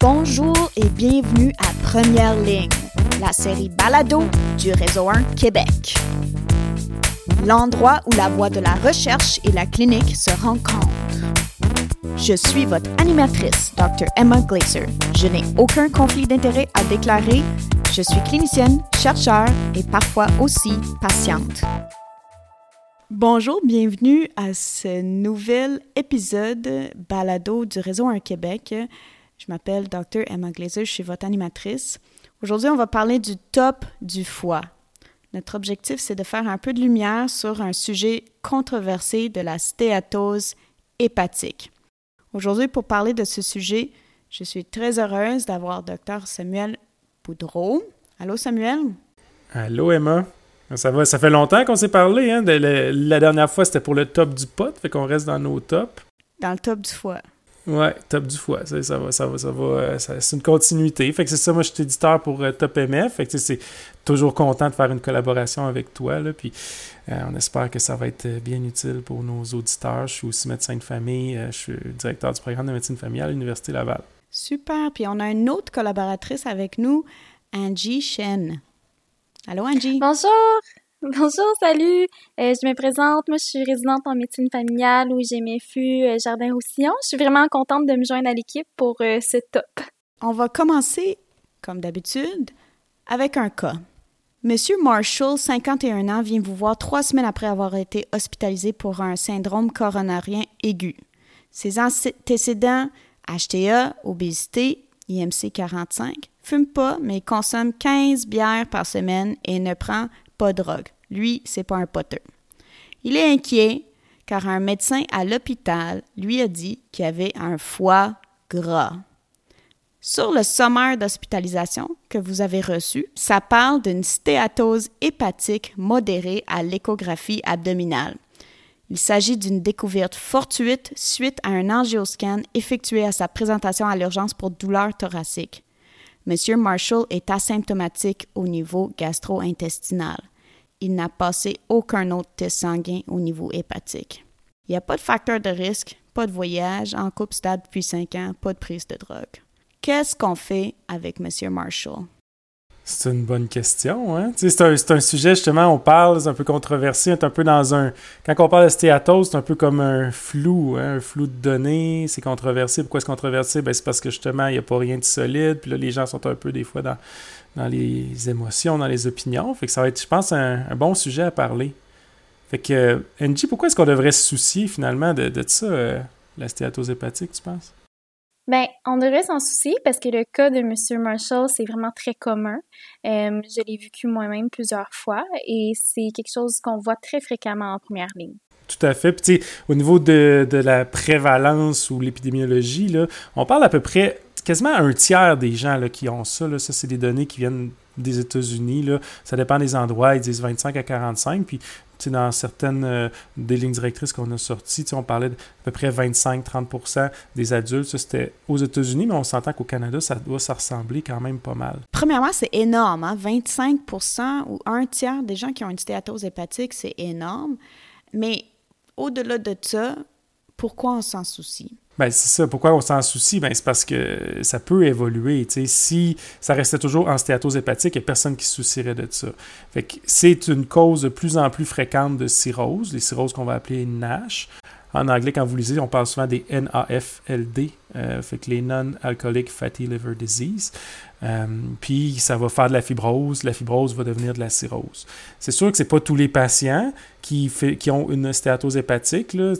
Bonjour et bienvenue à Première Ligne, la série Balado du Réseau 1 Québec. L'endroit où la voie de la recherche et la clinique se rencontrent. Je suis votre animatrice, Dr. Emma Glaser. Je n'ai aucun conflit d'intérêt à déclarer. Je suis clinicienne, chercheur et parfois aussi patiente. Bonjour, bienvenue à ce nouvel épisode balado du Réseau 1 Québec. Je m'appelle Dr. Emma Glazer, je suis votre animatrice. Aujourd'hui, on va parler du top du foie. Notre objectif, c'est de faire un peu de lumière sur un sujet controversé de la stéatose hépatique. Aujourd'hui, pour parler de ce sujet, je suis très heureuse d'avoir Dr. Samuel Boudreau. Allô, Samuel? Allô, Emma? Ça va, ça fait longtemps qu'on s'est parlé. Hein? la dernière fois, c'était pour le top du pot, fait qu'on reste dans nos tops. Dans le top du foie. Ouais, top du foie. Ça, ça va, ça va, ça va. Euh, c'est une continuité. Fait que c'est ça, moi, je suis éditeur pour euh, Top MF. Fait que c'est toujours content de faire une collaboration avec toi. Là, puis euh, on espère que ça va être bien utile pour nos auditeurs. Je suis aussi médecin de famille. je suis directeur du programme de médecine familiale à l'Université Laval. Super. Puis on a une autre collaboratrice avec nous, Angie Shen. Allô, Angie? Bonjour. Bonjour, salut. Euh, je me présente. Moi, je suis résidente en médecine familiale où j'ai mes euh, Jardin-Roussillon. Je suis vraiment contente de me joindre à l'équipe pour euh, ce top. On va commencer, comme d'habitude, avec un cas. Monsieur Marshall, 51 ans, vient vous voir trois semaines après avoir été hospitalisé pour un syndrome coronarien aigu. Ses antécédents HTA, obésité, IMC 45, fume pas, mais consomme 15 bières par semaine et ne prend pas drogue. Lui, c'est pas un poteux. Il est inquiet car un médecin à l'hôpital lui a dit qu'il avait un foie gras. Sur le sommaire d'hospitalisation que vous avez reçu, ça parle d'une stéatose hépatique modérée à l'échographie abdominale. Il s'agit d'une découverte fortuite suite à un angioscan effectué à sa présentation à l'urgence pour douleur thoracique. M. Marshall est asymptomatique au niveau gastro-intestinal. Il n'a passé aucun autre test sanguin au niveau hépatique. Il n'y a pas de facteur de risque, pas de voyage, en couple stable depuis 5 ans, pas de prise de drogue. Qu'est-ce qu'on fait avec M. Marshall? C'est une bonne question. Hein? C'est un, un, sujet, justement, on parle, c'est un peu controversé, un peu dans un... Quand on parle de stéatose, c'est un peu comme un flou, hein? un flou de données, c'est controversé. Pourquoi c'est controversé? Ben, c'est parce que, justement, il n'y a pas rien de solide, puis là, les gens sont un peu, des fois, dans, dans les émotions, dans les opinions. Fait que ça va être, je pense, un, bon sujet à parler. Fait que, Angie, pourquoi est-ce qu'on devrait se soucier, finalement, de, de ça, euh, la stéatose hépatique, tu penses? Ben, on devrait s'en soucier parce que le cas de M. Marshall, c'est vraiment très commun. Euh, je l'ai vécu moi-même plusieurs fois et c'est quelque chose qu'on voit très fréquemment en première ligne. Tout à fait. Puis, au niveau de, de, la prévalence ou l'épidémiologie, là, on parle à peu près quasiment un tiers des gens là, qui ont ça. Là, ça, c'est des données qui viennent des États-Unis. Ça dépend des endroits. Ils disent 25 à 45. Puis dans certaines euh, des lignes directrices qu'on a sorties, on parlait d'à peu près 25-30% des adultes. Ça, c'était aux États-Unis, mais on s'entend qu'au Canada, ça doit se ressembler quand même pas mal. Premièrement, c'est énorme. Hein? 25% ou un tiers des gens qui ont une stéatose hépatique, c'est énorme. Mais au-delà de ça, pourquoi on s'en soucie? Ben, c'est ça. Pourquoi on s'en soucie? Ben, c'est parce que ça peut évoluer. Si ça restait toujours en stéatose hépatique, il n'y a personne qui se soucierait de ça. Fait que c'est une cause de plus en plus fréquente de cirrhose, les cirrhoses qu'on va appeler NASH. En anglais, quand vous lisez, on parle souvent des NAFLD, euh, fait que les Non-Alcoholic Fatty Liver Disease. Euh, puis ça va faire de la fibrose, la fibrose va devenir de la cirrhose. C'est sûr que ce n'est pas tous les patients qui, qui ont une stéatose hépatique. Là,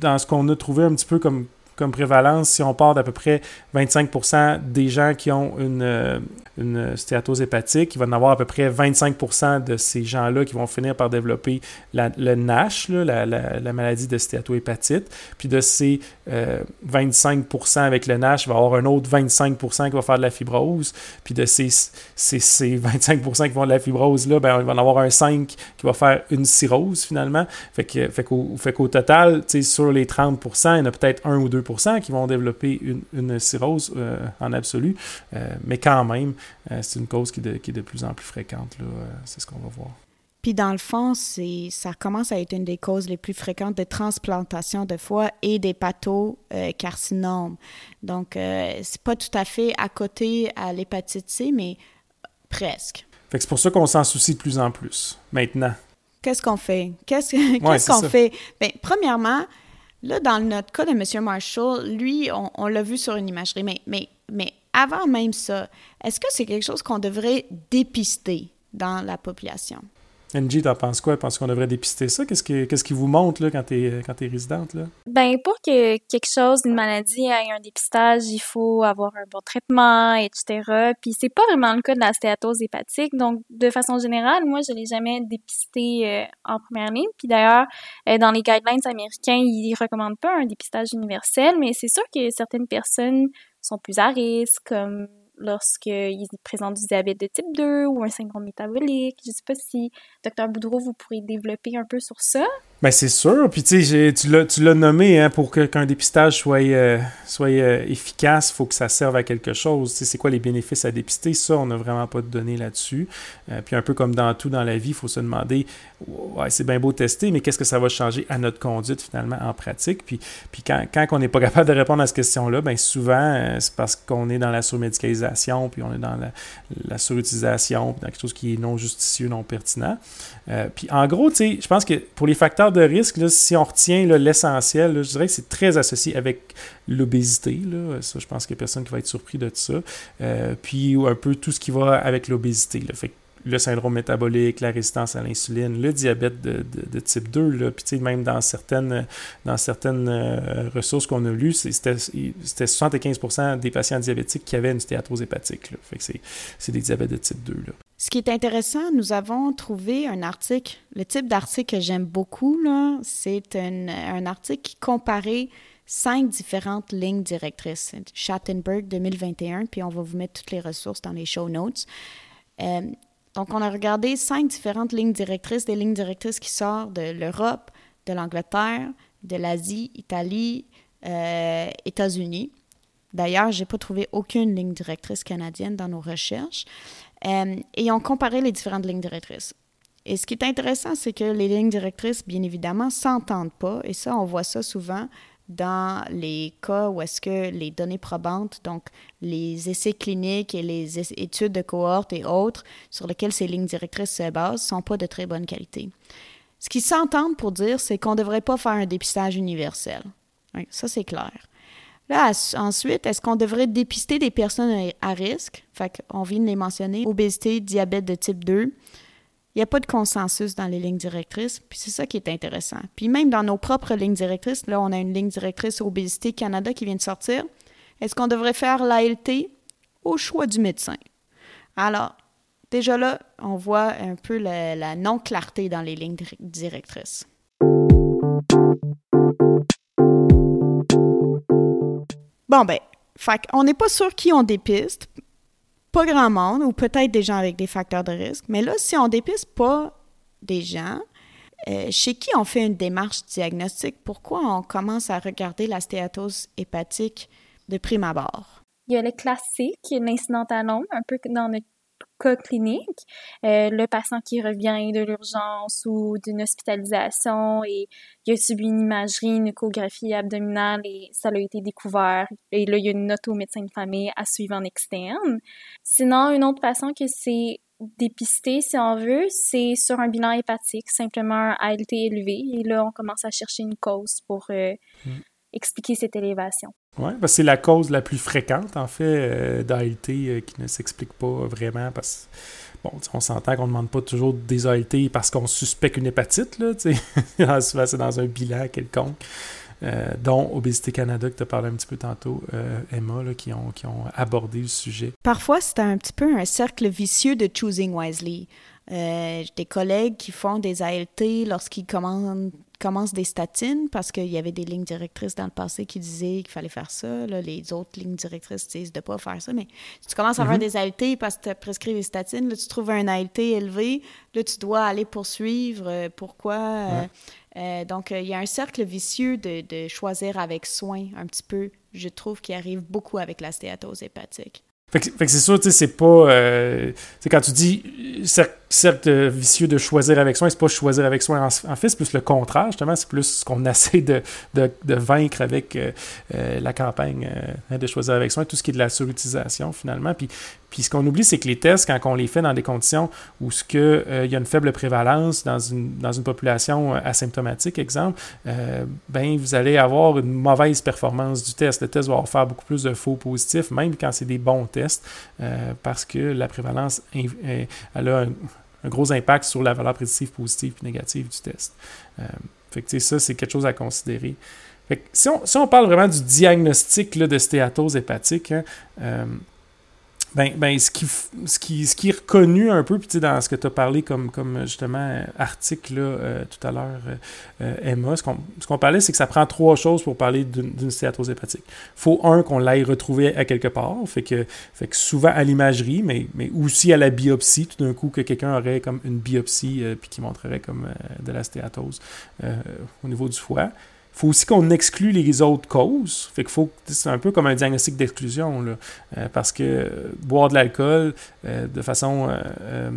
dans ce qu'on a trouvé un petit peu comme comme prévalence, si on part d'à peu près 25% des gens qui ont une, euh, une stéatose hépatique, il va y en avoir à peu près 25% de ces gens-là qui vont finir par développer le NASH, la, la, maladie de stéatohépatite. Puis de ces 25% euh, avec le NASH, il va y avoir un autre 25% qui va faire de la fibrose. Puis de ces, ces, ces 25% qui vont de la fibrose-là, ben, il va en avoir un 5 qui va faire une cirrhose finalement. Fait qu'au fait total, sur les 30% il y en a peut-être 1 ou 2% qui vont développer une, cirrhose euh, en absolu. Euh, mais quand même, c'est une cause qui, est de plus en plus fréquente. C'est ce qu'on va voir. Puis dans le fond, c'est, ça commence à être une des causes les plus fréquentes de transplantation de foie et des pathocarcinomes. Donc, euh, c'est pas tout à fait à côté à l'hépatite C, mais presque. Fait que c'est pour ça qu'on s'en soucie de plus en plus, maintenant. Qu'est-ce qu'on fait? Qu'est-ce, qu'on fait? Bien, premièrement, là, dans notre cas de M. Marshall, lui, on, l'a vu sur une imagerie, mais, mais, mais avant même ça, est-ce que c'est quelque chose qu'on devrait dépister dans la population? NG, t'en penses quoi? Penses qu'on devrait dépister ça? Qu'est-ce qui, qu'est-ce qui vous montre là, quand t'es, quand es résidente? Là? Ben, pour que quelque chose, une maladie ait un dépistage, il faut avoir un bon traitement, etc. Puis c'est pas vraiment le cas de la stéatose hépatique. Donc, de façon générale, moi, je l'ai jamais dépisté euh, en première ligne. Puis d'ailleurs, euh, dans les guidelines américains, ils recommandent pas un dépistage universel, mais c'est sûr que certaines personnes sont plus à risque, comme lorsqu'ils présentent du diabète de type 2 ou un syndrome métabolique. Je ne sais pas si, docteur Boudreau, vous pourrez développer un peu sur ça. Ben c'est sûr. Puis tu sais, tu l'as nommé, hein, pour qu'un dépistage soit, euh, soit euh, efficace, il faut que ça serve à quelque chose. C'est quoi les bénéfices à dépister? Ça, on n'a vraiment pas de données là-dessus. Euh, puis un peu comme dans tout dans la vie, il faut se demander, ouais, c'est bien beau tester, mais qu'est-ce que ça va changer à notre conduite finalement en pratique? Puis, puis quand, quand on n'est pas capable de répondre à cette question-là, ben souvent, c'est parce qu'on est dans la surmédicalisation, puis on est dans la, la surutilisation, puis dans quelque chose qui est non justicieux, non pertinent. puis en gros, tu sais, je pense que pour les facteurs de risque, si on retient l'essentiel, je dirais que c'est très associé avec l'obésité. Ça, je pense qu'il n'y a personne qui va être surpris de ça. Euh, puis un peu tout ce qui va avec l'obésité. Le syndrome métabolique, la résistance à l'insuline, le diabète de, type 2, là, puis même dans certaines, dans certaines euh, ressources qu'on a lues, c'était 75% des patients diabétiques qui avaient une stéatose hépatique. Fait que c'est des diabètes de type 2. Là. Ce qui est intéressant, nous avons trouvé un article, le type d'article que j'aime beaucoup, c'est un, article qui comparait cinq différentes lignes directrices. Schattenberg 2021, puis on va vous mettre toutes les ressources dans les show notes. Euh, donc, on a regardé cinq différentes lignes directrices, des lignes directrices qui sortent de l'Europe, de l'Angleterre, de l'Asie, Italie, euh, États-Unis. D'ailleurs, je n'ai pas trouvé aucune ligne directrice canadienne dans nos recherches. Euh, et on comparait les différentes lignes directrices. Et ce qui est intéressant, c'est que les lignes directrices, bien évidemment, s'entendent pas. Et ça, on voit ça souvent dans les cas où est-ce que les données probantes, donc les essais cliniques et les études de cohorte et autres sur lesquelles ces lignes directrices se basent, sont pas de très bonne qualité. Ce qu'ils s'entendent pour dire, c'est qu'on ne devrait pas faire un dépistage universel. ça, c'est clair. Là, ensuite, est-ce qu'on devrait dépister des personnes à risque? Fait qu'on vient de les mentionner, obésité, diabète de type 2. Il n'y a pas de consensus dans les lignes directrices, puis c'est ça qui est intéressant. Puis même dans nos propres lignes directrices, là, on a une ligne directrice Obésité Canada qui vient de sortir. Est-ce qu'on devrait faire l'ALT au choix du médecin? Alors, déjà là, on voit un peu la, la non-clarté dans les lignes directrices. Bon, ben, fait on n'est pas sûr qui on dépiste. Pas grand monde, ou peut-être des gens avec des facteurs de risque. Mais là, si on dépiste pas des gens, euh, chez qui on fait une démarche diagnostique, pourquoi on commence à regarder la stéatose hépatique de prime abord? Il y a le classique, l'incident un peu dans notre cas clinique, euh, le patient qui revient de l'urgence ou d'une hospitalisation et il a subi une imagerie, une échographie abdominale et ça a été découvert. Et là, il y a une note au médecin de famille à suivre en externe. Sinon, une autre façon que c'est dépisté, si on veut, c'est sur un bilan hépatique, simplement un ALT élevé. Et là, on commence à chercher une cause pour euh, mm. expliquer cette élévation. Oui, c'est la cause la plus fréquente, en fait, euh, d'ALT euh, qui ne s'explique pas vraiment parce bon, on s'entend qu'on ne demande pas toujours des ALT parce qu'on suspecte une hépatite, là, souvent c'est dans un bilan quelconque. Euh, dont Obésité Canada, que tu as parlé un petit peu tantôt, Emma, là, qui, ont, qui ont abordé le sujet. Parfois, c'est un petit peu un cercle vicieux de choosing wisely. Des collègues qui font des ALT lorsqu'ils commandent commence des statines parce qu'il y avait des lignes directrices dans le passé qui disaient qu'il fallait faire ça. les autres lignes directrices disent de ne pas faire ça. Mais si tu commences à avoir mhm. des ALT parce que tu as prescrit des statines, là, tu trouves un ALT élevé, là, tu dois aller poursuivre. Euh, pourquoi? Euh, euh, donc, il y a un cercle vicieux de, de, choisir avec soin un petit peu, je trouve, qui arrive beaucoup avec la stéatose hépatique. Fait que, c'est sûr, tu sais, c'est pas. Euh, quand tu dis cercle, certes vicieux de choisir avec soin, c'est pas choisir avec soin en, fait, c'est plus le contraire, justement, c'est plus ce qu'on essaie de, vaincre avec la campagne hein, de choisir avec soin, tout ce qui est de la surutilisation finalement. Puis, ce qu'on oublie, c'est que les tests, quand on les fait dans des conditions où il y a une faible prévalence dans une, dans une population asymptomatique, exemple, ben, vous allez avoir une mauvaise performance du test. Le test va faire beaucoup plus de faux positifs, même quand c'est des bons tests, parce que la prévalence elle a un, gros impact sur la valeur prédictive positive et négative du test. Euh, fait que, ça, c'est quelque chose à considérer. Fait que, si, on, si, on, parle vraiment du diagnostic là, de stéatose hépatique, hein, euh, ben, ben ce, qui, ce, qui, ce qui est reconnu un peu, puis dans ce que tu as parlé comme, comme justement article là, euh, tout à l'heure, euh, Emma, ce qu'on parlait, c'est que ça prend trois choses pour parler d'une stéatose hépatique. Faut, un, qu'on l'aille retrouver à quelque part, fait que, fait que souvent à l'imagerie, mais, mais aussi à la biopsie, tout d'un coup, que quelqu'un aurait comme une biopsie, euh, puis qui montrerait comme de la stéatose au niveau du foie faut aussi qu'on exclue les autres causes. Fait qu'il faut, c'est un peu comme un diagnostic d'exclusion, là, euh, parce que boire de l'alcool euh, de façon euh,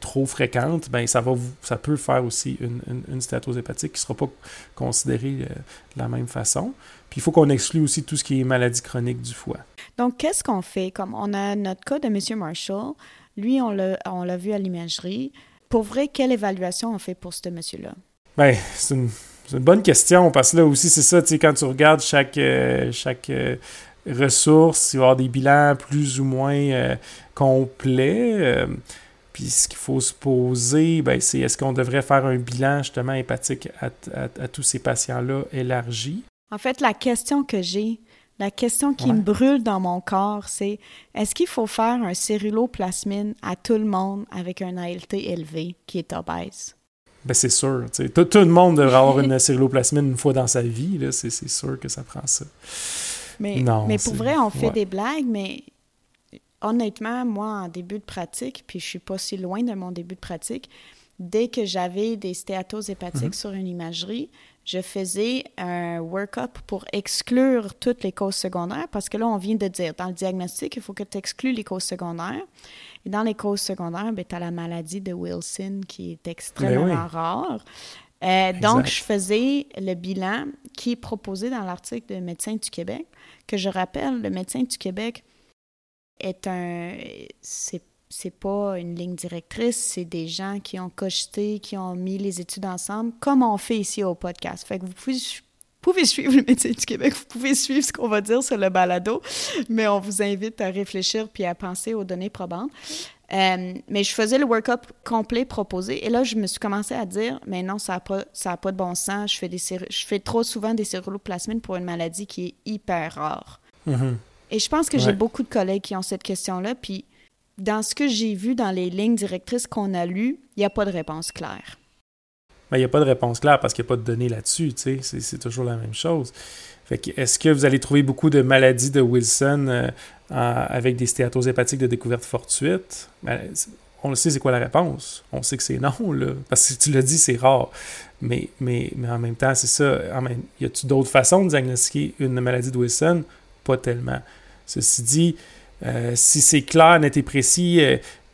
trop fréquente, ben ça va, ça peut faire aussi une, une, stéatose hépatique qui ne sera pas considérée de la même façon. Puis il faut qu'on exclue aussi tout ce qui est maladie chronique du foie. Donc, qu'est-ce qu'on fait? Comme on a notre cas de M. Marshall, lui, on l'a, on l'a vu à l'imagerie. Pour vrai, quelle évaluation on fait pour ce monsieur-là? Bien, c'est une c'est une bonne question parce que là aussi, c'est ça, tu sais, quand tu regardes chaque, euh, chaque euh, ressource, il va y avoir des bilans plus ou moins euh, complets. puis ce qu'il faut se poser, ben, c'est est-ce qu'on devrait faire un bilan justement hépatique à, tous ces patients-là élargi? En fait, la question que j'ai, la question qui me brûle dans mon corps, c'est est-ce qu'il faut faire un céruloplasmine à tout le monde avec un ALT élevé qui est obèse? Ben c'est sûr. Tout, tout, le monde devrait avoir une celluloplasmine une fois dans sa vie. C'est sûr que ça prend ça. Mais, mais pour vrai, on fait des blagues, mais honnêtement, moi, en début de pratique, puis je suis pas si loin de mon début de pratique, dès que j'avais des stéatoses hépatiques mm-hmm. sur une imagerie, je faisais un work-up pour exclure toutes les causes secondaires, parce que là, on vient de dire, dans le diagnostic, il faut que tu exclues les causes secondaires. Et dans les causes secondaires, ben, tu as la maladie de Wilson qui est extrêmement ben rare. Euh, donc, je faisais le bilan qui est proposé dans l'article de Médecins du Québec, que je rappelle, le Médecin du Québec est un. C'est c'est pas une ligne directrice, c'est des gens qui ont cogité, qui ont mis les études ensemble, comme on fait ici au podcast. Fait que vous pouvez pouvez suivre le médecin du Québec, vous pouvez suivre ce qu'on va dire sur le balado, mais on vous invite à réfléchir puis à penser aux données probantes. Euh, mais je faisais le work-up complet proposé et là, je me suis commencé à dire, mais non, ça n'a pas, ça pas de bon sens. Je fais, des je fais trop souvent des céruloplasmines pour une maladie qui est hyper rare. Mm-hmm. Et je pense que j'ai beaucoup de collègues qui ont cette question-là. Puis dans ce que j'ai vu dans les lignes directrices qu'on a lues, il n'y a pas de réponse claire. Ben, il n'y a pas de réponse claire parce qu'il n'y a pas de données là-dessus. C'est toujours la même chose. Est-ce que vous allez trouver beaucoup de maladies de Wilson euh, avec des stéatoses hépatiques de découverte fortuite? Ben, on le sait, c'est quoi la réponse? On sait que c'est non, là. Parce que tu l'as dit, c'est rare. Mais, mais, mais en même temps, c'est ça. y a-t-il d'autres façons de diagnostiquer une maladie de Wilson? Pas tellement. Ceci dit, euh, si c'est clair, net et précis,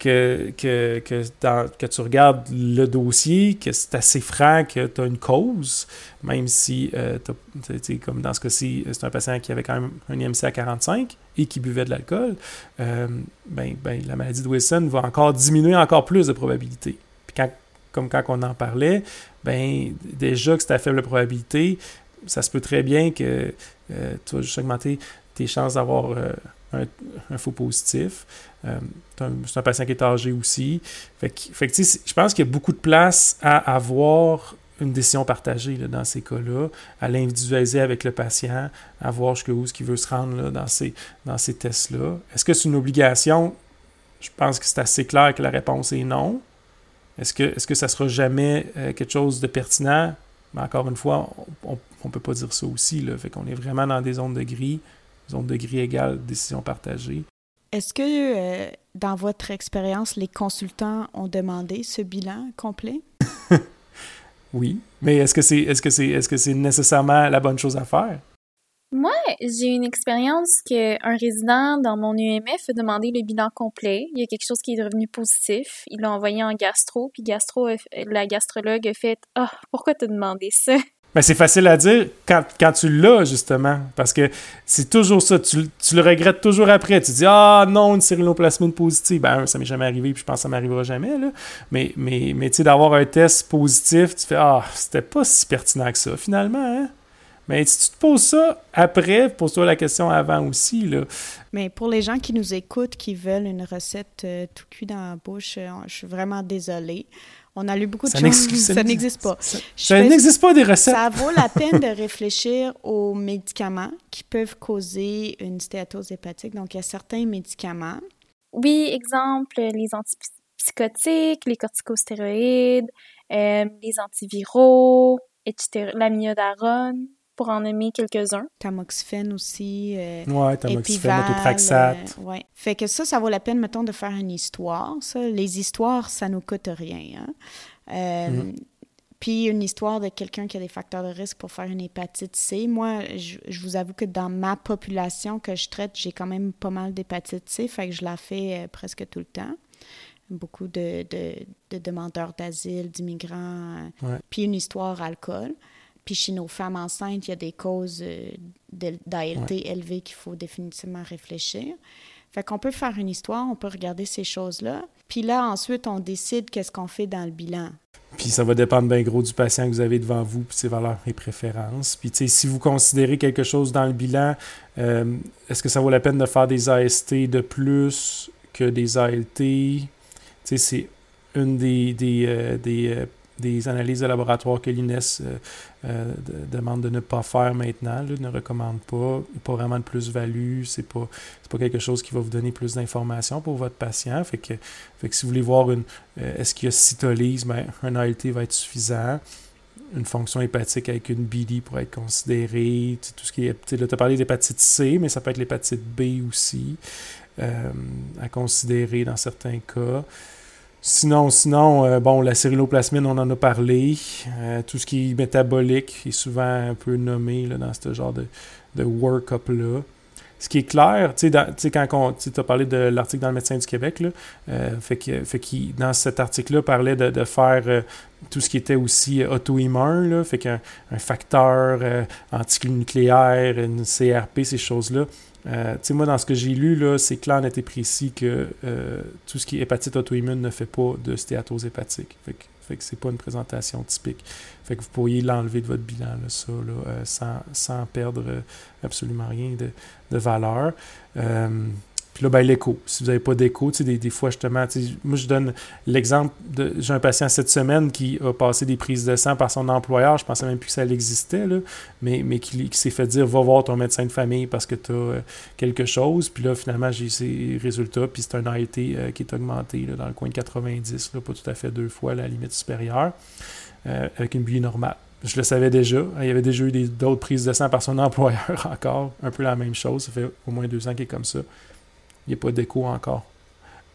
euh, que, que, que, que, tu regardes le dossier, que c'est assez franc que tu as une cause, même si, euh, comme dans ce cas-ci, c'est un patient qui avait quand même un IMC à 45 et qui buvait de l'alcool, ben, ben, la maladie de Wilson va encore diminuer encore plus de probabilité. Puis quand, comme quand on en parlait, ben, déjà que c'est à faible probabilité, ça se peut très bien que tu vas juste augmenter tes chances d'avoir un, faux positif. Euh, c'est un, patient qui est âgé aussi. Fait je pense qu'il y a beaucoup de place à avoir une décision partagée dans ces cas-là, à l'individualiser avec le patient, à voir jusqu'où ce qu'il veut se rendre dans ces, dans ces tests-là. Est-ce que c'est une obligation? Je pense que c'est assez clair que la réponse est non. Est-ce que, est-ce que ça sera jamais euh, quelque chose de pertinent? Mais encore une fois, on ne peut pas dire ça aussi. Là. Fait qu'on est vraiment dans des zones de gris zone de gris égale, décision partagée. Est-ce que, euh, dans votre expérience, les consultants ont demandé ce bilan complet? oui, mais est-ce que c'est est -ce c'est est -ce c'est nécessairement la bonne chose à faire? Moi, j'ai une expérience qu'un résident dans mon UMF a demandé le bilan complet. Il y a quelque chose qui est devenu positif. Il l'a envoyé en gastro, puis gastro, la gastrologue a fait « Ah, oh, pourquoi t'as demandé ça? » Mais c'est facile à dire quand, quand tu l'as, justement. Parce que c'est toujours ça. Tu, tu, le regrettes toujours après. Tu dis Ah non, une cérémoplasmine positive. Ben, ça m'est jamais arrivé, puis je pense que ça m'arrivera jamais. Là. Mais, mais, mais tu sais, d'avoir un test positif, tu fais Ah, c'était pas si pertinent que ça, finalement. Hein? Mais si tu te poses ça après, pose-toi la question avant aussi. Là. Mais pour les gens qui nous écoutent, qui veulent une recette euh, tout cuit dans la bouche, euh, je suis vraiment désolée. On a lu beaucoup de choses. Ça n'existe pas. Ça, n'existe pas des recettes. Ça vaut la peine de réfléchir aux médicaments qui peuvent causer une stéatose hépatique. Donc, il y a certains médicaments. Oui, exemple, les antipsychotiques, les corticostéroïdes, euh, les antiviraux, etc., l'amiodarone pour en nommer quelques-uns. Tamoxifène aussi. Euh, ouais, tamoxifène, autopraxate. Euh, ouais. Fait que ça, ça vaut la peine, mettons, de faire une histoire. Ça. Les histoires, ça nous coûte rien. Hein. Euh, mm. Puis une histoire de quelqu'un qui a des facteurs de risque pour faire une hépatite C. Moi, je, vous avoue que dans ma population que je traite, j'ai quand même pas mal d'hépatite C, fait que je la fais euh, presque tout le temps beaucoup de, de, de demandeurs d'asile, d'immigrants, ouais. puis une histoire alcool. Puis chez nos femmes enceintes, il y a des causes euh, d'ALT élevées qu'il faut définitivement réfléchir. Fait qu'on peut faire une histoire, on peut regarder ces choses-là. Puis là, ensuite, on décide qu'est-ce qu'on fait dans le bilan. Puis ça va dépendre bien gros du patient que vous avez devant vous, puis ses valeurs et préférences. Puis tu sais, si vous considérez quelque chose dans le bilan, euh, est-ce que ça vaut la peine de faire des AST de plus que des ALT? Tu sais, c'est une des, des, euh, des des analyses de laboratoire que l'INES euh, euh, demande de ne pas faire maintenant, ne recommande pas. Pas vraiment de plus-value, c'est pas, pas quelque chose qui va vous donner plus d'informations pour votre patient. Fait que, fait que si vous voulez voir une euh, est-ce qu'il y a cytolyse, ben, un ALT va être suffisant. Une fonction hépatique avec une BD pour être considérée. Tout ce qui est. Tu as parlé d'hépatite C, mais ça peut être l'hépatite B aussi à considérer dans certains cas. Sinon, sinon euh, bon, la cériloplasmine, on en a parlé. Euh, tout ce qui est métabolique est souvent un peu nommé là, dans ce genre de, de work-up-là. Ce qui est clair, tu sais, quand tu as parlé de l'article dans le Médecin du Québec, là, euh, fait que, fait dans cet article-là, parlait de, de faire tout ce qui était aussi auto-immun, fait qu'un un facteur antinucléaire, une CRP, ces choses-là, euh, moi, dans ce que j'ai lu, c'est clair, net et précis que euh, tout ce qui est hépatite auto-immune ne fait pas de stéatose hépatique. Fait que, fait que c'est pas une présentation typique. Fait que vous pourriez l'enlever de votre bilan, là, ça, là, euh, sans, sans, perdre absolument rien de, de valeur. Puis là, ben, l'écho. Si vous n'avez pas d'écho, des, des, fois, justement, moi, je donne l'exemple de. J'ai un patient cette semaine qui a passé des prises de sang par son employeur. Je pensais même plus que ça existait, là, mais, mais qui, s'est fait dire va voir ton médecin de famille parce que tu as euh, quelque chose. Puis là, finalement, j'ai ses résultats. Puis c'est un ALT euh, qui est augmenté là, dans le coin de 90, là, pas tout à fait deux fois la limite supérieure, euh, avec une bulle normale. Je le savais déjà. Il y avait déjà eu d'autres prises de sang par son employeur encore. Un peu la même chose. Ça fait au moins deux ans qu'il est comme ça. Il n'y a pas d'écho encore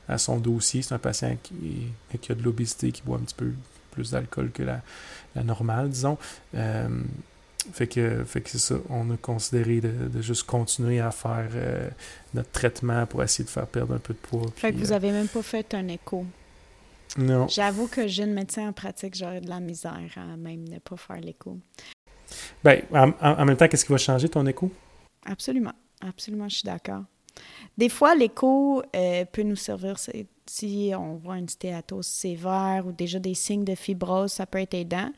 à son dossier. C'est un patient qui, qui a de l'obésité, qui boit un petit peu plus d'alcool que la, normale, disons. Euh, fait que, fait que c'est ça. On a considéré de, juste continuer à faire euh, notre traitement pour essayer de faire perdre un peu de poids. Fait que vous n'avez euh, même pas fait un écho. Non. J'avoue que jeune médecin en pratique, j'aurais de la misère à même ne pas faire l'écho. Ben, en même temps, qu'est-ce qui va changer ton écho? Absolument. Absolument, je suis d'accord. Des fois, l'écho euh, peut nous servir si on voit une stéatose sévère ou déjà des signes de fibrose, ça peut être aidant.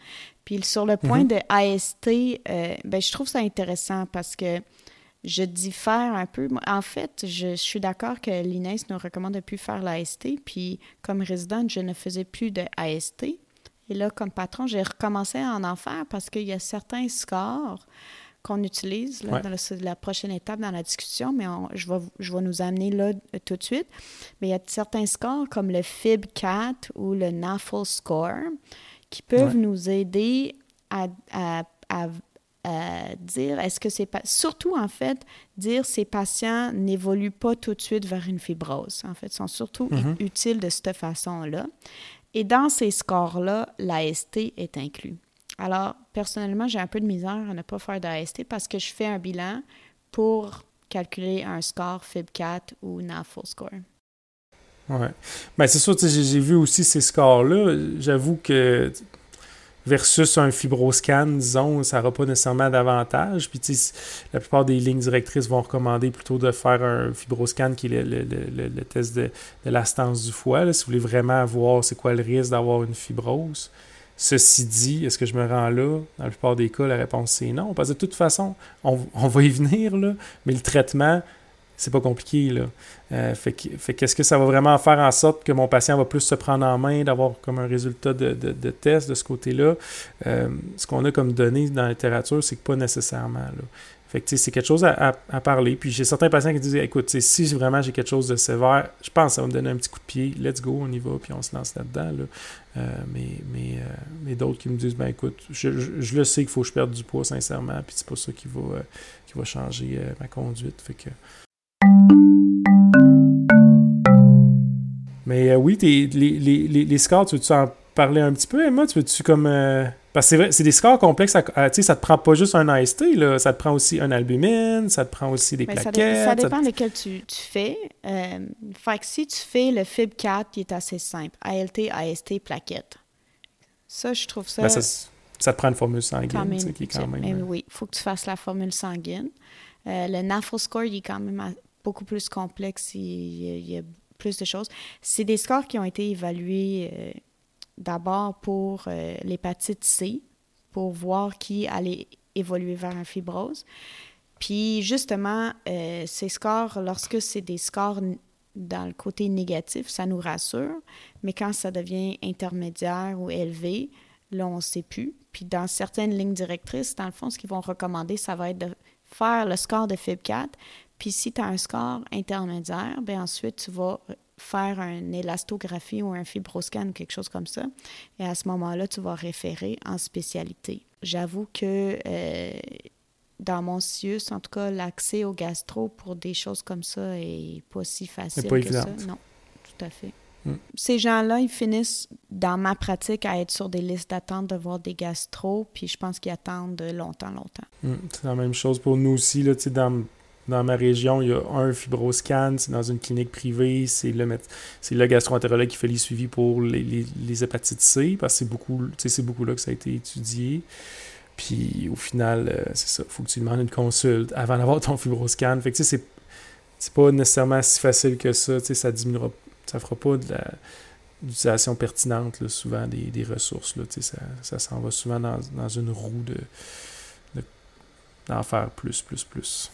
Puis sur le point mhm. de AST, euh, ben, je trouve ça intéressant parce que je diffère un peu. En fait, je, suis d'accord que l'INES nous recommande de plus faire l'AST, puis comme résidente, je ne faisais plus de AST. Et là, comme patron, j'ai recommencé à en en faire parce qu'il y a certains scores qu'on utilise là, dans la prochaine étape dans la discussion, mais je, vais, je vais nous amener là euh, tout de suite. Mais il y a certains scores comme le FIB4 ou le NAFL score qui peuvent nous aider à, à, dire est-ce que c'est pas surtout en fait dire ces patients n'évoluent pas tout de suite vers une fibrose. En fait sont surtout mm-hmm. utiles de cette façon-là. Et dans ces scores-là l'AST est inclus alors, personnellement, j'ai un peu de misère à ne pas faire d'AST parce que je fais un bilan, pour calculer un score FIB4 ou NAFL score. Ouais. Ben, c'est sûr, j'ai vu aussi ces scores-là. J'avoue que versus un fibroscan, disons, ça n'aura pas nécessairement d'avantage. Puis, la plupart des lignes directrices vont recommander plutôt de faire un fibroscan qui est le, test de, de, la stance du foie, si vous voulez vraiment voir c'est quoi le risque d'avoir une fibrose. Ceci dit, est-ce que je me rends là? Dans la plupart des cas, la réponse c'est non. Parce que de toute façon, on, on va y venir, là, mais le traitement, c'est pas compliqué. Là. Euh, fait, qu'est-ce que ça va vraiment faire en sorte que mon patient va plus se prendre en main, d'avoir comme un résultat de, test de ce côté-là? Euh, ce qu'on a comme données dans la littérature, c'est que pas nécessairement. Fait que c'est quelque chose à, parler. Puis j'ai certains patients qui disent écoute, si vraiment j'ai quelque chose de sévère, je pense que ça va me donner un petit coup de pied, let's go, on y va, puis on se lance là-dedans. Mais mais, mais d'autres qui me disent ben écoute, je, le sais qu'il faut que je perde du poids sincèrement, puis c'est pas ça qui va, qui va changer ma conduite. Fait que mais euh, oui, les, les, les, scores, tu veux-tu en parler un petit peu, Emma? Tu veux-tu comme. Euh, parce que c'est vrai, c'est des scores complexes. À, ça te prend pas juste un AST, là. ça te prend aussi un albumine, ça te prend aussi des plaquettes. Ça, dépend de lequel tu, tu fais. Euh, fait que si tu fais le FIB4, il est assez simple. ALT, AST, plaquette. Ça, je trouve ça. Ben, ça, ça, te prend une formule sanguine, qui est quand même. Mais oui, il faut que tu fasses la formule sanguine. le NAFL score, il est quand même beaucoup plus complexe. Il, y a plus de choses. C'est des scores qui ont été évalués euh, d'abord pour euh, l'hépatite C, pour voir qui allait évoluer vers un fibrose. Puis justement, euh, ces scores, lorsque c'est des scores dans le côté négatif, ça nous rassure, mais quand ça devient intermédiaire ou élevé, là, on ne sait plus. Puis dans certaines lignes directrices, dans le fond, ce qu'ils vont recommander, ça va être de faire le score de FIB4, puis si tu as un score intermédiaire, bien ensuite, tu vas faire une élastographie ou un fibroscan ou quelque chose comme ça. Et à ce moment-là, tu vas référer en spécialité. J'avoue que euh, dans mon CIUS, en tout cas, l'accès au gastro pour des choses comme ça est pas si facile pas que ça. Non, tout à fait. Hmm. Ces gens-là, ils finissent, dans ma pratique, à être sur des listes d'attente de voir des gastro, puis je pense qu'ils attendent longtemps, longtemps. Hmm. C'est la même chose pour nous aussi. Là, dans dans ma région, il y a un fibroscan, c'est dans une clinique privée, c'est le, le gastroentérologue qui fait les suivis pour les, hépatites C, parce que c'est beaucoup, beaucoup là que ça a été étudié. Puis au final, euh, c'est ça, il faut que tu demandes une consulte avant d'avoir ton fibroscan. Fait que tu sais, c'est, pas nécessairement si facile que ça, tu ça diminuera, ça fera pas de la l'utilisation pertinente, souvent, des, ressources, là, ça, ça s'en va souvent dans, une roue de, de d'en faire plus, plus, plus.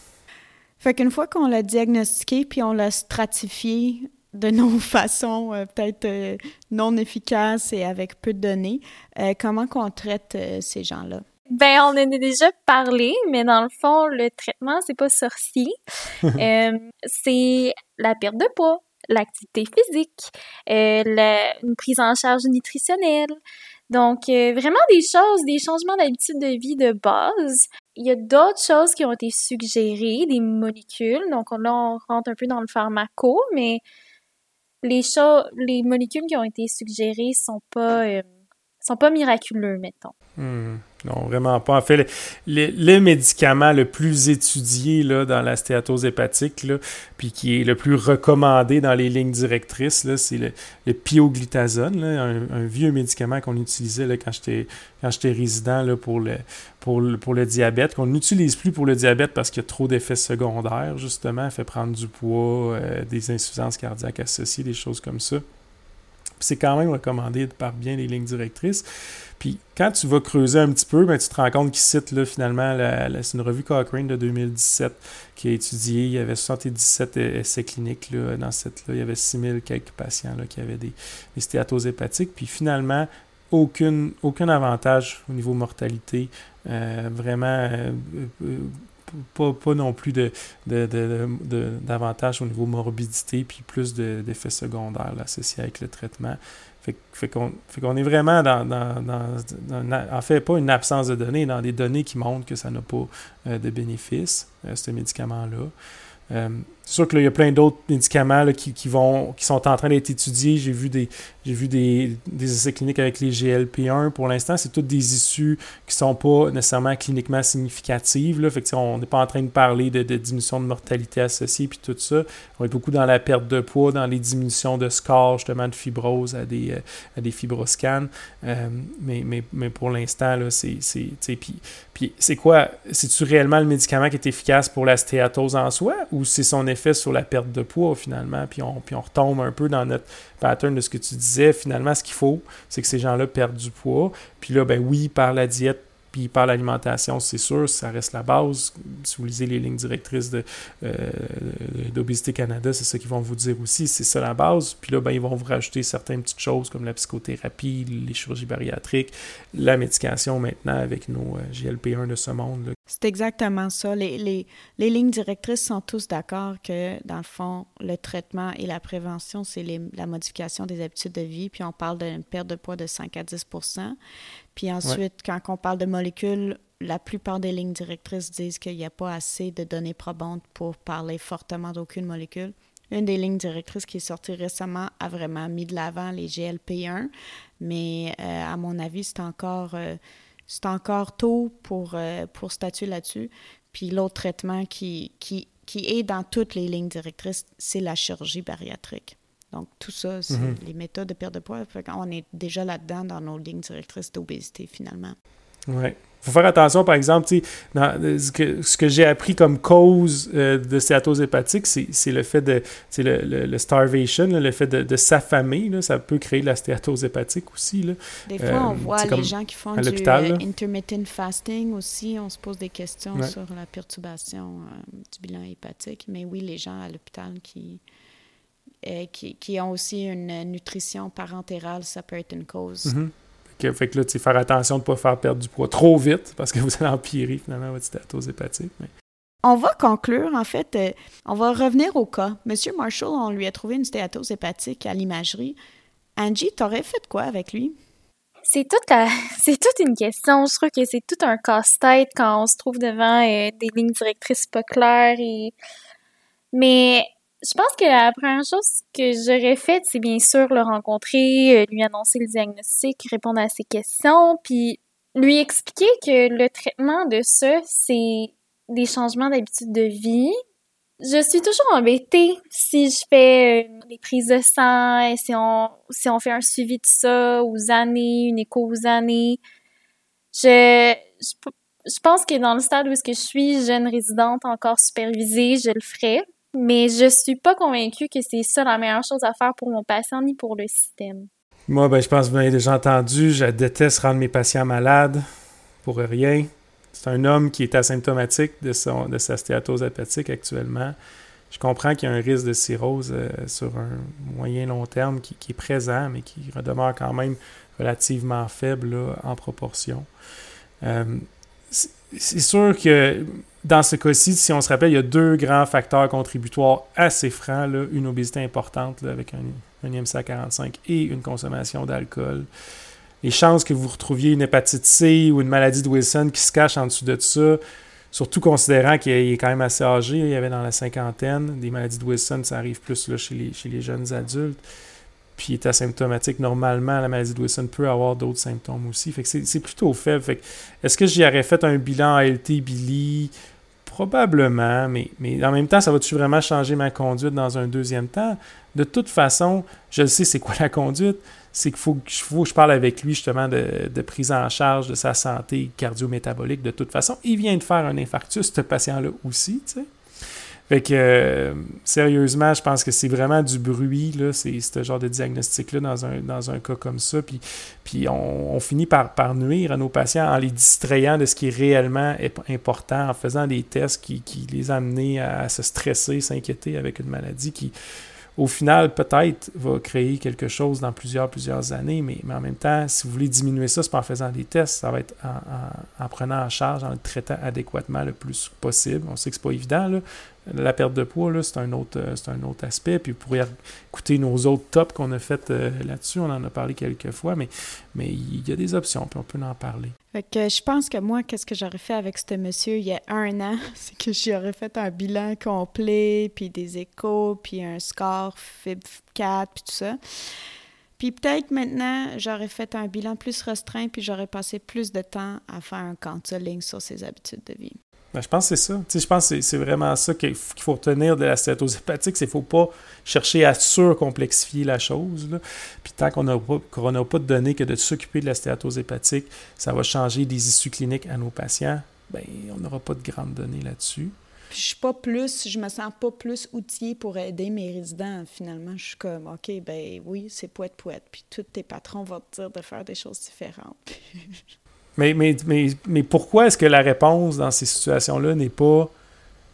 Fait qu'une fois qu'on l'a diagnostiqué puis on l'a stratifié de nos façons euh, peut-être euh, non efficaces et avec peu de données, euh, comment qu'on traite ces gens-là? Ben, on en a déjà parlé, mais dans le fond, le traitement, c'est pas sorcier. c'est la perte de poids, l'activité physique, la, une prise en charge nutritionnelle, donc, euh, vraiment des choses, des changements d'habitude de vie de base. Il y a d'autres choses qui ont été suggérées, des molécules. Donc là, on rentre un peu dans le pharmaco, mais les choses, les molécules qui ont été suggérées sont pas, euh, sont pas miraculeux, mettons. Hmm. Non, vraiment pas. En fait, le, médicament le plus étudié là, dans la stéatose hépatique, là, puis qui est le plus recommandé dans les lignes directrices, c'est le, le pioglitazone, un, vieux médicament qu'on utilisait là, quand j'étais résident là, pour, le, pour, le, pour le diabète, qu'on n'utilise plus pour le diabète parce qu'il y a trop d'effets secondaires, justement. Fait prendre du poids, euh, des insuffisances cardiaques associées, des choses comme ça. C'est quand même recommandé par bien les lignes directrices. Puis quand tu vas creuser un petit peu, ben, tu te rends compte qu'il cite là, finalement, c'est une revue Cochrane de 2017 qui a étudié, il y avait 77 essais cliniques là, dans cette là, il y avait 6000 quelques patients là, qui avaient des, des stéatoses hépatiques, puis finalement, aucune, aucun avantage au niveau mortalité, euh, vraiment euh, euh, pas, non plus de, d'avantage au niveau morbidité, puis plus d'effets secondaires associés avec le traitement. Fait, qu'on est vraiment dans, en fait, pas une absence de données, dans des données qui montrent que ça n'a pas euh, de bénéfice, euh, ce médicament-là. C'est sûr qu'il y a plein d'autres médicaments qui, vont, qui sont en train d'être étudiés. J'ai vu des, j'ai vu des, essais cliniques avec les GLP-1. Pour l'instant, c'est toutes des issues qui ne sont pas nécessairement cliniquement significatives. Là. On n'est pas en train de parler de, diminution de mortalité associée puis tout ça. On est beaucoup dans la perte de poids, dans les diminutions de score, justement, de fibrose à des, euh, à des fibroscans. Euh, mais, mais, mais, pour l'instant, c'est. Puis, puis c'est quoi? C'est-tu réellement le médicament qui est efficace pour la stéatose en soi ou c'est son effet sur la perte de poids finalement, puis on, puis on retombe un peu dans notre pattern de ce que tu disais. Finalement, ce qu'il faut, c'est que ces gens-là perdent du poids. Puis là, ben oui, par la diète puis par l'alimentation, c'est sûr, ça reste la base. Si vous lisez les lignes directrices euh, d'Obésité Canada, c'est ça qu'ils vont vous dire aussi. C'est ça la base. Puis là, ben, ils vont vous rajouter certaines petites choses comme la psychothérapie, les chirurgies bariatriques, la médication maintenant avec nos euh, GLP-1 de ce monde. C'est exactement ça. Les, les, les, lignes directrices sont tous d'accord que, dans le fond, le traitement et la prévention, c'est la modification des habitudes de vie. Puis on parle d'une perte de poids de 5 à 10% puis ensuite, quand on parle de molécules, la plupart des lignes directrices disent qu'il n'y a pas assez de données probantes pour parler fortement d'aucune molécule. Une des lignes directrices qui est sortie récemment a vraiment mis de l'avant les GLP-1, mais euh, à mon avis, c'est encore, euh, c'est encore tôt pour, euh, pour statuer là-dessus. Puis l'autre traitement qui, qui, qui est dans toutes les lignes directrices, c'est la chirurgie bariatrique. Donc, tout ça, c'est mhm. les méthodes de perte de poids. on est déjà là-dedans dans nos lignes directrices d'obésité, finalement. Oui. Il faut faire attention, par exemple, dans, ce que, ce que j'ai appris comme cause euh, de stéatose hépatique, c'est le fait de, le, le, starvation, le fait de, s'affamer, ça peut créer de la stéatose hépatique aussi. Là. Des fois, on euh, voit les gens qui font du euh, intermittent fasting aussi, on se pose des questions sur la perturbation du bilan hépatique. Mais oui, les gens à l'hôpital qui, euh, qui, qui, ont aussi une nutrition parentérale, ça peut être une cause. Mm-hmm. Fait que là, faire attention de ne pas faire perdre du poids trop vite parce que vous allez empirer finalement votre stéatose hépatique. On va conclure, en fait, euh, on va revenir au cas. Monsieur Marshall, on lui a trouvé une stéatose hépatique à l'imagerie. Angie, t'aurais fait quoi avec lui? C'est toute c'est toute une question. Je trouve que c'est tout un casse-tête quand on se trouve devant euh, des lignes directrices pas claires et mais je pense que la première chose que j'aurais faite, c'est bien sûr le rencontrer, euh, lui annoncer le diagnostic, répondre à ses questions, puis lui expliquer que le traitement de ça, c'est des changements d'habitude de vie. Je suis toujours embêtée si je fais euh, des prises de sang, et si on, si on fait un suivi de ça aux années, une écho aux années. Je, je, je pense que dans le stade où est-ce que je suis jeune résidente encore supervisée, je le ferai. Mais je suis pas convaincue que c'est ça la meilleure chose à faire pour mon patient ni pour le système. Moi, ben, je pense que vous avez déjà entendu, je déteste rendre mes patients malades pour rien. C'est un homme qui est asymptomatique de, son, de sa stéatose hépatique actuellement. Je comprends qu'il y a un risque de cirrhose euh, sur un moyen long terme qui, est présent, mais qui demeure quand même relativement faible en proportion. Euh, c'est sûr que dans ce cas-ci, si on se rappelle, il y a deux grands facteurs contributoires assez francs, une obésité importante avec un, un IMC 45 et une consommation d'alcool. Les chances que vous retrouviez une hépatite C ou une maladie de Wilson qui se cache en dessous de ça, surtout considérant qu'il est quand même assez âgé, il y avait dans la cinquantaine, des maladies de Wilson, ça arrive plus là, chez, les, chez les jeunes adultes puis est asymptomatique, normalement, la maladie de Wilson peut avoir d'autres symptômes aussi. Fait que c'est plutôt faible. est-ce que j'y aurais fait un bilan ALT Billy? Probablement, mais, en même temps, ça va-tu vraiment changer ma conduite dans un deuxième temps? De toute façon, je sais c'est quoi la conduite. C'est qu'il faut, faut, que je parle avec lui justement de, de prise en charge de sa santé cardio-métabolique. De toute façon, il vient de faire un infarctus, ce patient-là aussi, tu sais. Fait que, euh, sérieusement, je pense que c'est vraiment du bruit, là, c'est ce genre de diagnostic-là dans un, dans un cas comme ça. Puis, puis on, finit par, nuire à nos patients en les distrayant de ce qui est réellement important, en faisant des tests qui, les amenent à se stresser, s'inquiéter avec une maladie qui, au final, peut-être, va créer quelque chose dans plusieurs, plusieurs années, mais, mais en même temps, si vous voulez diminuer ça, c'est pas en faisant des tests, ça va être en, prenant en charge, en le traitant adéquatement le plus possible. On sait que c'est pas évident, là. La perte de poids, c'est un, autre, euh, un autre aspect. Puis vous pourriez écouter nos autres tops qu'on a fait euh, là-dessus. On en a parlé quelques fois, mais, mais il y a des options, puis on peut en parler. Fait que je pense que moi, qu'est-ce que j'aurais fait avec ce monsieur il y a un an, c'est que j'aurais fait un bilan complet, puis des échos, puis un score FIB4, puis tout ça. Puis peut-être maintenant, j'aurais fait un bilan plus restreint, puis j'aurais passé plus de temps à faire un counseling sur ses habitudes de vie. Ben, je pense que c'est ça. je pense que c'est vraiment ça qu'il faut retenir de la stéatose hépatique, c'est qu'il ne faut pas chercher à surcomplexifier la chose. Puis tant qu'on n'a pas, pas de données que de s'occuper de la stéatose hépatique, ça va changer des issues cliniques à nos patients, ben, on n'aura pas de grandes données là-dessus. je suis pas plus, je me sens pas plus outillée pour aider mes résidents. Finalement, je suis comme, OK, ben oui, c'est poète poète. Puis tous tes patrons vont te dire de faire des choses différentes. Mais, mais, mais, mais pourquoi est-ce que la réponse dans ces situations-là n'est pas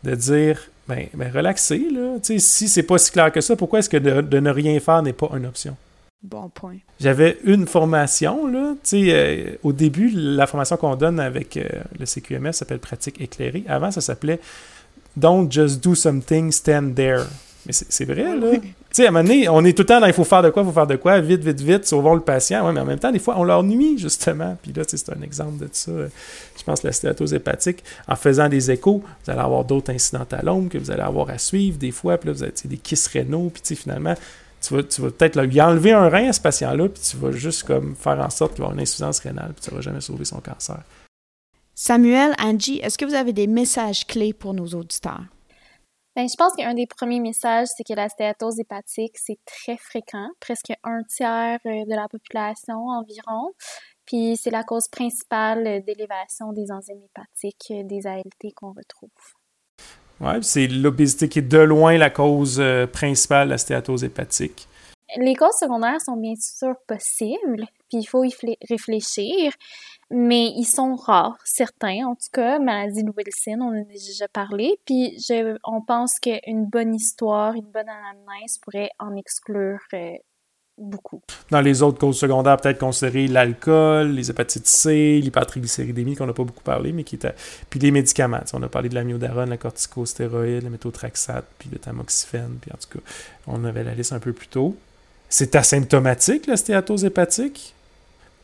de dire ben, ben relaxez, là? sais, si c'est pas si clair que ça, pourquoi est-ce que de, ne rien faire n'est pas une option? Bon point. J'avais une formation, là. Tu sais, euh, au début, la formation qu'on donne avec euh, le CQMS s'appelle pratique éclairée. Avant, ça s'appelait Don't just do something, stand there. Mais c'est vrai, là. Sais, à un moment donné, on est tout le temps dans il faut faire de quoi, il faut faire de quoi, vite, vite, vite, sauvons le patient. Ouais, mais en même temps, des fois, on leur nuit, justement. Puis là, c'est un exemple de ça. Je pense que la stéatose hépatique, en faisant des échos, vous allez avoir d'autres incidents à l'ombre que vous allez avoir à suivre des fois. Puis là, vous avez des kisses rénaux. Puis tu sais, finalement, tu vas, tu vas peut-être lui enlever un rein à ce patient-là, puis tu vas juste comme faire en sorte qu'il va avoir une insuffisance rénale, puis tu ne vas jamais sauver son cancer. Samuel, Angie, est-ce que vous avez des messages clés pour nos auditeurs? Ben, je pense qu'un des premiers messages, c'est que la stéatose hépatique, c'est très fréquent, presque un tiers euh, de la population environ. Puis c'est la cause principale d'élévation des enzymes hépatiques, euh, des ALT qu'on retrouve. Oui, c'est l'obésité qui est de loin la cause euh, principale de la stéatose hépatique. Les causes secondaires sont bien sûr possibles, puis il faut y réfléchir, mais ils sont rares, certains en tout cas. Maladie de Wilson, on en a déjà parlé, puis on pense qu'une bonne histoire, une bonne anamnèse pourrait en exclure euh, beaucoup. Dans les autres causes secondaires, peut-être considérer l'alcool, les hépatites C, l'hypertriglycéridémie, qu'on n'a pas beaucoup parlé, mais qui était... Puis les médicaments. On a parlé de l'amiodarone, la corticostéroïde, la méthotrexate, puis le tamoxifène, puis en tout cas, on avait la liste un peu plus tôt. C'est asymptomatique, la stéatose hépatique?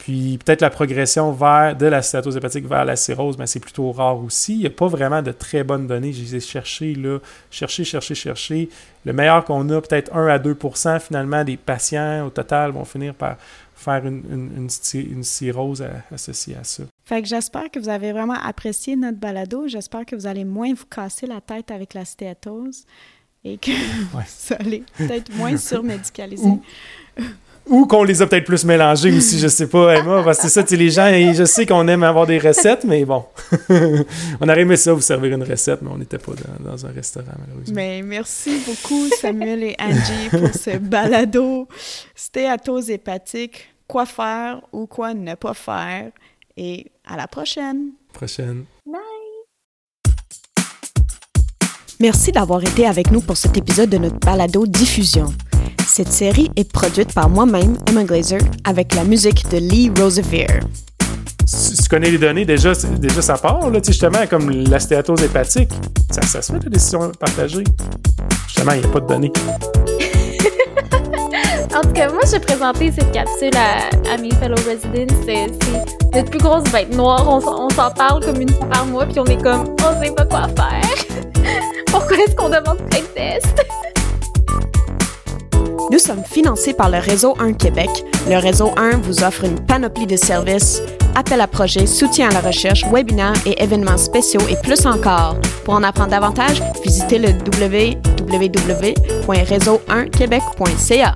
Puis peut-être la progression vers, de la stéatose hépatique vers la cirrhose, mais c'est plutôt rare aussi. Il n'y a pas vraiment de très bonnes données. Je les ai cherchées, là, chercher, chercher, chercher. Le meilleur qu'on a, peut-être 1 à 2% finalement des patients au total vont finir par faire une, une, cirrhose associée à ça. Fait que j'espère que vous avez vraiment apprécié notre balado. J'espère que vous allez moins vous casser la tête avec la stéatose et que vous allez peut-être moins surmédicaliser. Ou qu'on les a peut-être plus mélangés aussi, je sais pas, Emma, parce que c'est ça, les gens, je sais qu'on aime avoir des recettes, mais bon, on aurait aimé ça, vous servir une recette, mais on n'était pas dans, un restaurant, malheureusement. Mais merci beaucoup, Samuel et Angie, pour ce balado stéatose hépatique, quoi faire ou quoi ne pas faire, et à la prochaine. Prochaine. Bye. Merci d'avoir été avec nous pour cet épisode de notre balado diffusion. Cette série est produite par moi-même, Emma Glazer, avec la musique de Lee Rosevere. Tu connais les données, déjà, déjà ça part, là, justement, comme la stéatose hépatique. Ça, ça se fait, la décision partagée. Justement, il n'y a pas de données. en tout cas, moi, j'ai présenté cette capsule à, mes fellow residents. C'est notre plus grosse bête noire. On, on s'en parle comme une fois par mois, puis on est comme, on sait pas quoi faire. Pourquoi est-ce qu'on demande plein de tests? Nous sommes financés par le Réseau 1 Québec. Le Réseau 1 vous offre une panoplie de services, appel à projets, soutien à la recherche, webinaires et événements spéciaux et plus encore. Pour en apprendre davantage, visitez le www.réseau1québec.ca.